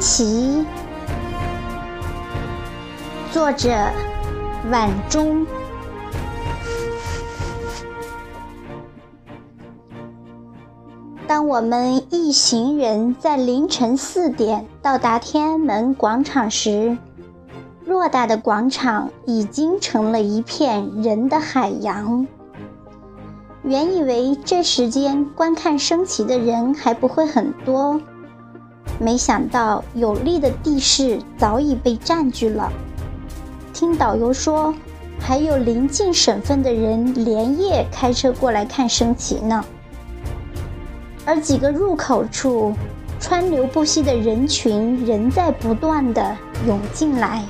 升旗，作者晚钟。当我们一行人在凌晨四点到达天安门广场时，偌大的广场已经成了一片人的海洋。原以为这时间观看升旗的人还不会很多。没想到有利的地势早已被占据了。听导游说，还有邻近省份的人连夜开车过来看升旗呢。而几个入口处，川流不息的人群仍在不断的涌进来。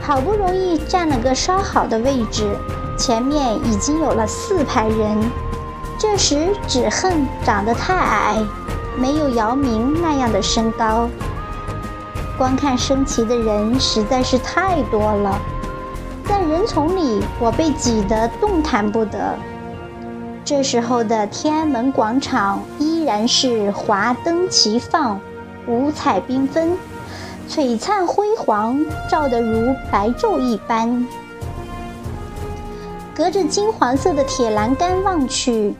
好不容易占了个稍好的位置，前面已经有了四排人。这时，只恨长得太矮，没有姚明那样的身高。观看升旗的人实在是太多了，在人丛里，我被挤得动弹不得。这时候的天安门广场依然是华灯齐放，五彩缤纷，璀璨辉煌，照得如白昼一般。隔着金黄色的铁栏杆望去。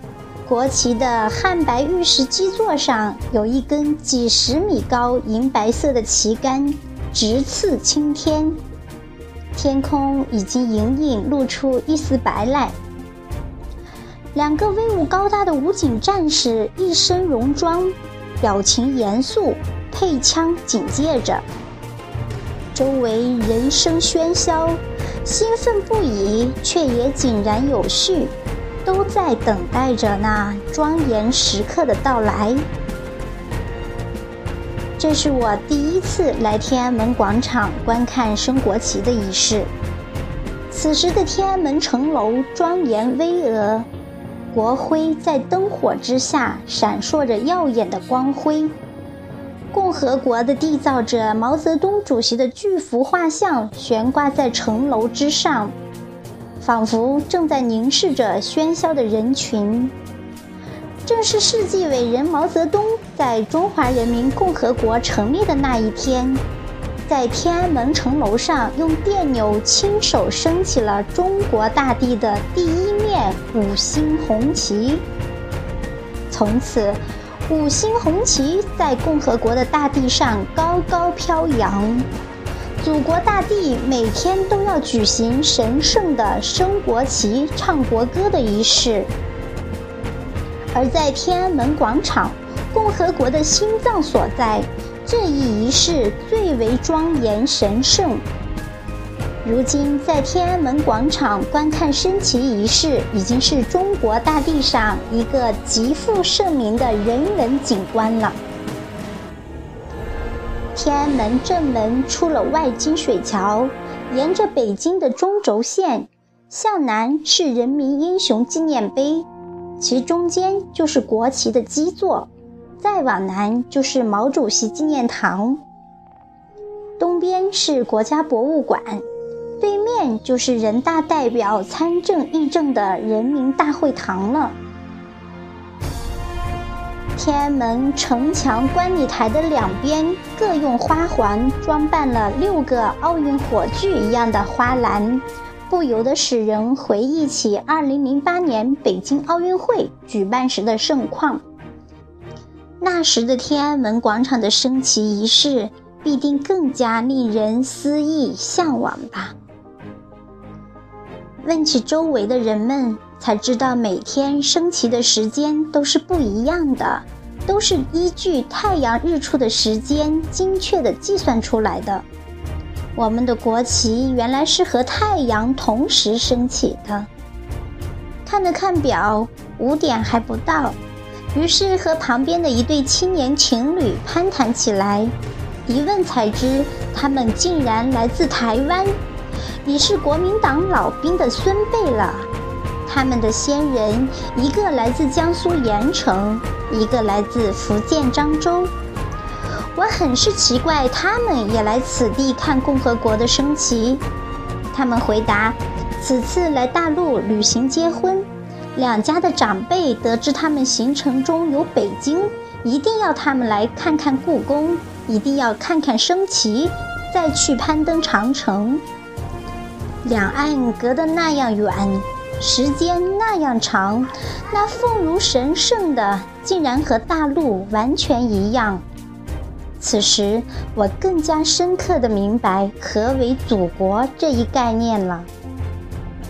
国旗的汉白玉石基座上有一根几十米高银白色的旗杆，直刺青天。天空已经隐隐露出一丝白来。两个威武高大的武警战士一身戎装，表情严肃，配枪警戒着。周围人声喧嚣，兴奋不已，却也井然有序。都在等待着那庄严时刻的到来。这是我第一次来天安门广场观看升国旗的仪式。此时的天安门城楼庄严巍峨，国徽在灯火之下闪烁着耀眼的光辉。共和国的缔造者毛泽东主席的巨幅画像悬挂在城楼之上。仿佛正在凝视着喧嚣的人群。正是世纪伟人毛泽东在中华人民共和国成立的那一天，在天安门城楼上用电钮亲手升起了中国大地的第一面五星红旗。从此，五星红旗在共和国的大地上高高飘扬。祖国大地每天都要举行神圣的升国旗、唱国歌的仪式，而在天安门广场，共和国的心脏所在，这一仪式最为庄严神圣。如今，在天安门广场观看升旗仪式，已经是中国大地上一个极负盛名的人文景观了。天安门正门出了外金水桥，沿着北京的中轴线向南是人民英雄纪念碑，其中间就是国旗的基座，再往南就是毛主席纪念堂。东边是国家博物馆，对面就是人大代表参政议政的人民大会堂了。天安门城墙观礼台的两边各用花环装扮了六个奥运火炬一样的花篮，不由得使人回忆起2008年北京奥运会举办时的盛况。那时的天安门广场的升旗仪式必定更加令人思忆向往吧？问起周围的人们。才知道每天升旗的时间都是不一样的，都是依据太阳日出的时间精确的计算出来的。我们的国旗原来是和太阳同时升起的。看了看表，五点还不到，于是和旁边的一对青年情侣攀谈起来。一问才知，他们竟然来自台湾，你是国民党老兵的孙辈了。他们的先人，一个来自江苏盐城，一个来自福建漳州。我很是奇怪，他们也来此地看共和国的升旗。他们回答：此次来大陆旅行结婚，两家的长辈得知他们行程中有北京，一定要他们来看看故宫，一定要看看升旗，再去攀登长城。两岸隔得那样远，时间那样长，那奉如神圣的，竟然和大陆完全一样。此时，我更加深刻的明白何为祖国这一概念了。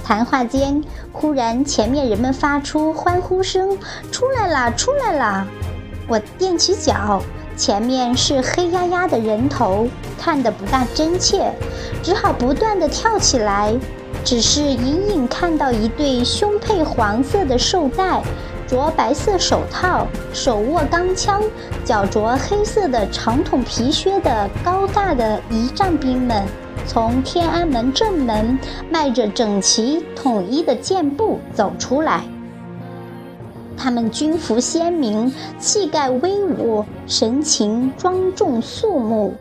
谈话间，忽然前面人们发出欢呼声：“出来啦，出来啦！”我踮起脚，前面是黑压压的人头，看得不大真切，只好不断地跳起来。只是隐隐看到一对胸佩黄色的绶带。着白色手套、手握钢枪、脚着黑色的长筒皮靴的高大的仪仗兵们，从天安门正门迈着整齐统一的健步走出来。他们军服鲜明，气概威武，神情庄重肃穆。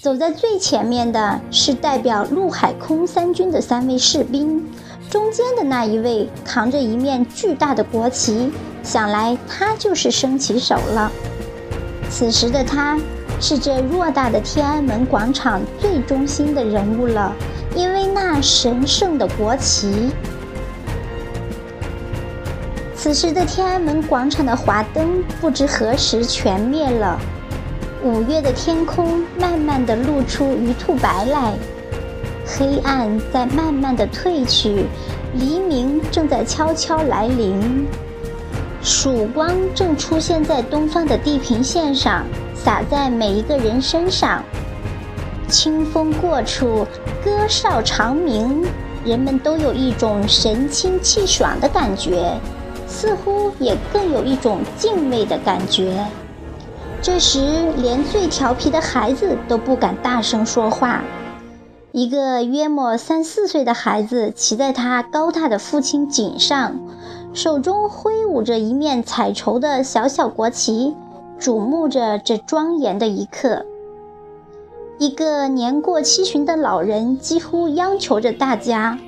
走在最前面的是代表陆海空三军的三位士兵。中间的那一位扛着一面巨大的国旗，想来他就是升旗手了。此时的他，是这偌大的天安门广场最中心的人物了，因为那神圣的国旗。此时的天安门广场的华灯不知何时全灭了，五月的天空慢慢的露出鱼兔白来。黑暗在慢慢的褪去，黎明正在悄悄来临，曙光正出现在东方的地平线上，洒在每一个人身上。清风过处，歌哨长鸣，人们都有一种神清气爽的感觉，似乎也更有一种敬畏的感觉。这时，连最调皮的孩子都不敢大声说话。一个约莫三四岁的孩子骑在他高大的父亲颈上，手中挥舞着一面彩绸的小小国旗，瞩目着这庄严的一刻。一个年过七旬的老人几乎央求着大家：“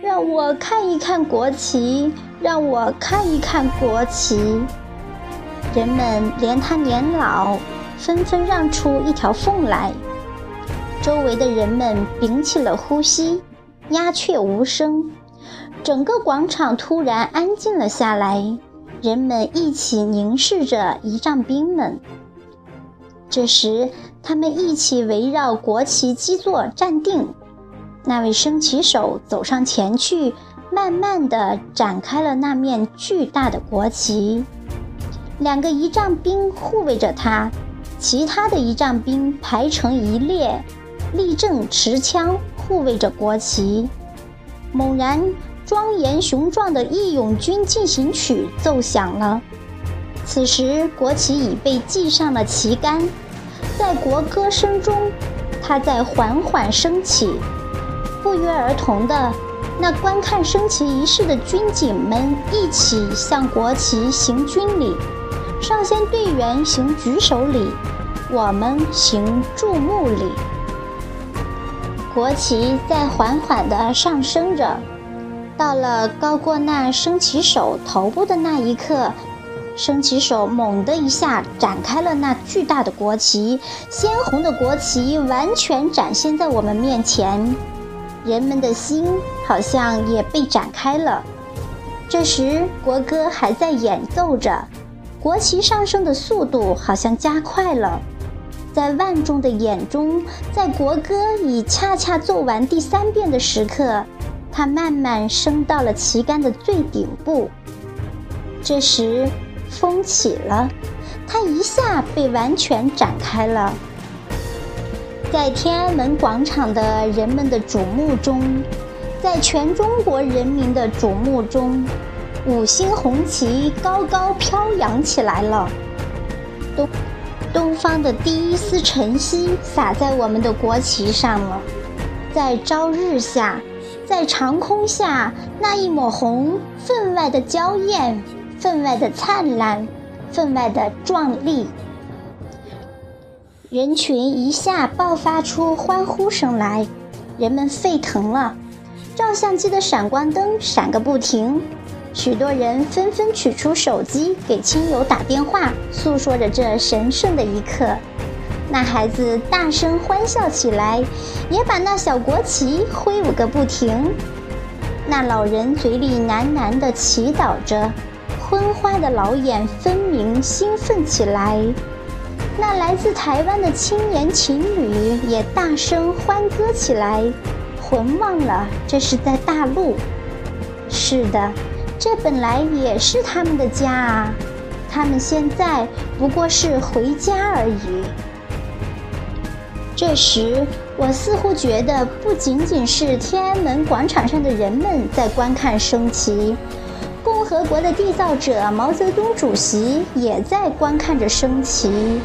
让我看一看国旗，让我看一看国旗。”人们连他年老，纷纷让出一条缝来。周围的人们屏起了呼吸，鸦雀无声，整个广场突然安静了下来。人们一起凝视着仪仗兵们。这时，他们一起围绕国旗基座站定。那位升旗手走上前去，慢慢地展开了那面巨大的国旗。两个仪仗兵护卫着他，其他的仪仗兵排成一列。立正持枪护卫着国旗。猛然，庄严雄壮的《义勇军进行曲》奏响了。此时，国旗已被系上了旗杆，在国歌声中，它在缓缓升起。不约而同的，那观看升旗仪式的军警们一起向国旗行军礼，上线队员行举手礼，我们行注目礼。国旗在缓缓地上升着，到了高过那升旗手头部的那一刻，升旗手猛地一下展开了那巨大的国旗，鲜红的国旗完全展现在我们面前，人们的心好像也被展开了。这时，国歌还在演奏着，国旗上升的速度好像加快了。在万众的眼中，在国歌已恰恰奏完第三遍的时刻，它慢慢升到了旗杆的最顶部。这时，风起了，它一下被完全展开了。在天安门广场的人们的瞩目中，在全中国人民的瞩目中，五星红旗高高飘扬起来了。东。东方的第一丝晨曦洒在我们的国旗上了，在朝日下，在长空下，那一抹红分外的娇艳，分外的灿烂，分外的壮丽。人群一下爆发出欢呼声来，人们沸腾了，照相机的闪光灯闪个不停，许多人纷纷取出手机给亲友打电话，诉说着这神圣的一刻。那孩子大声欢笑起来，也把那小国旗挥舞个不停。那老人嘴里喃喃地祈祷着，昏花的老眼分明兴奋起来。那来自台湾的青年情侣也大声欢歌起来，魂忘了这是在大陆。是的。这本来也是他们的家啊，他们现在不过是回家而已。这时，我似乎觉得不仅仅是天安门广场上的人们在观看升旗，共和国的缔造者毛泽东主席也在观看着升旗，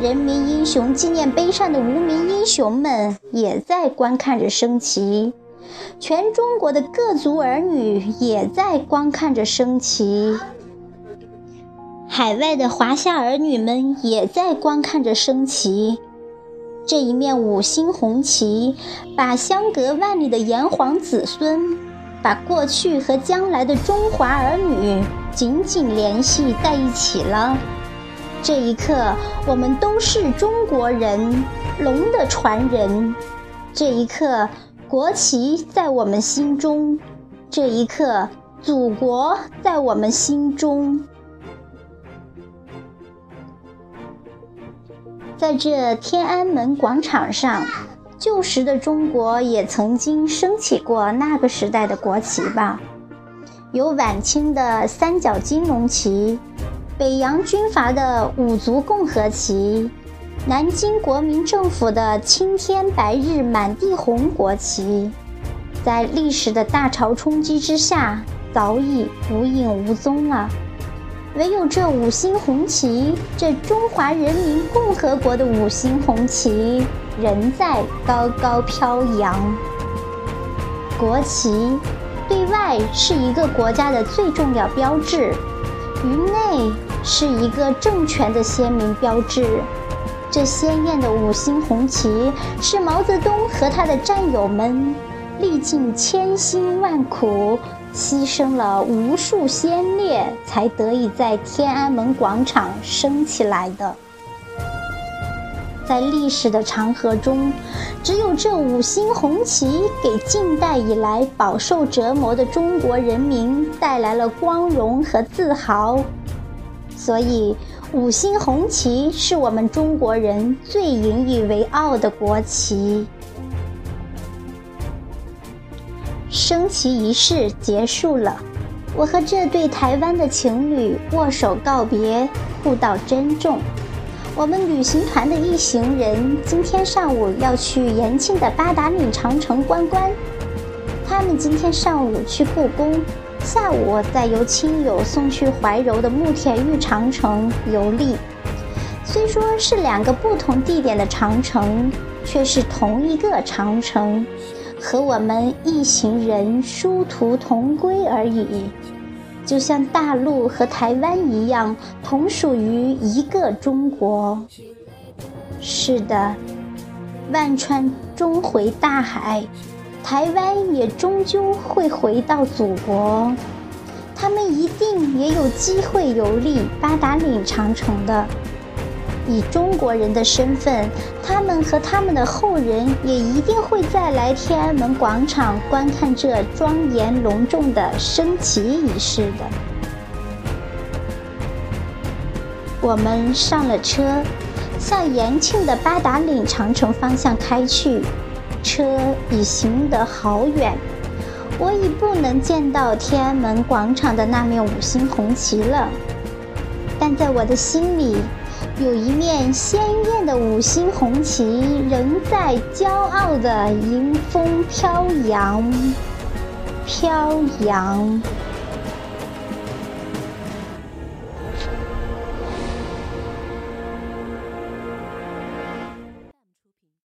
人民英雄纪念碑上的无名英雄们也在观看着升旗。全中国的各族儿女也在观看着升旗，海外的华夏儿女们也在观看着升旗。这一面五星红旗，把相隔万里的炎黄子孙，把过去和将来的中华儿女紧紧联系在一起了。这一刻，我们都是中国人，龙的传人。这一刻。国旗在我们心中，这一刻，祖国在我们心中。在这天安门广场上，旧时的中国也曾经升起过那个时代的国旗吧？有晚清的三角金龙旗，北洋军阀的五族共和旗。南京国民政府的青天白日满地红国旗，在历史的大潮冲击之下，早已无影无踪了。唯有这五星红旗，这中华人民共和国的五星红旗，仍在高高飘扬。国旗对外是一个国家的最重要标志，于内是一个政权的鲜明标志。这鲜艳的五星红旗，是毛泽东和他的战友们历尽千辛万苦，牺牲了无数先烈，才得以在天安门广场升起来的。在历史的长河中，只有这五星红旗，给近代以来饱受折磨的中国人民带来了光荣和自豪。所以。五星红旗是我们中国人最引以为傲的国旗。升旗仪式结束了，我和这对台湾的情侣握手告别，互道珍重。我们旅行团的一行人今天上午要去延庆的八达岭长城观光，他们今天上午去故宫。下午再由亲友送去怀柔的慕田峪长城游历。虽说是两个不同地点的长城，却是同一个长城，和我们一行人殊途同归而已。就像大陆和台湾一样，同属于一个中国。是的，万川终回大海。台湾也终究会回到祖国，他们一定也有机会游历八达岭长城的。以中国人的身份，他们和他们的后人也一定会再来天安门广场观看这庄严隆重的升旗仪式的。我们上了车，向延庆的八达岭长城方向开去。车已行得好远，我已不能见到天安门广场的那面五星红旗了。但在我的心里，有一面鲜艳的五星红旗仍在骄傲地迎风飘扬，飘扬。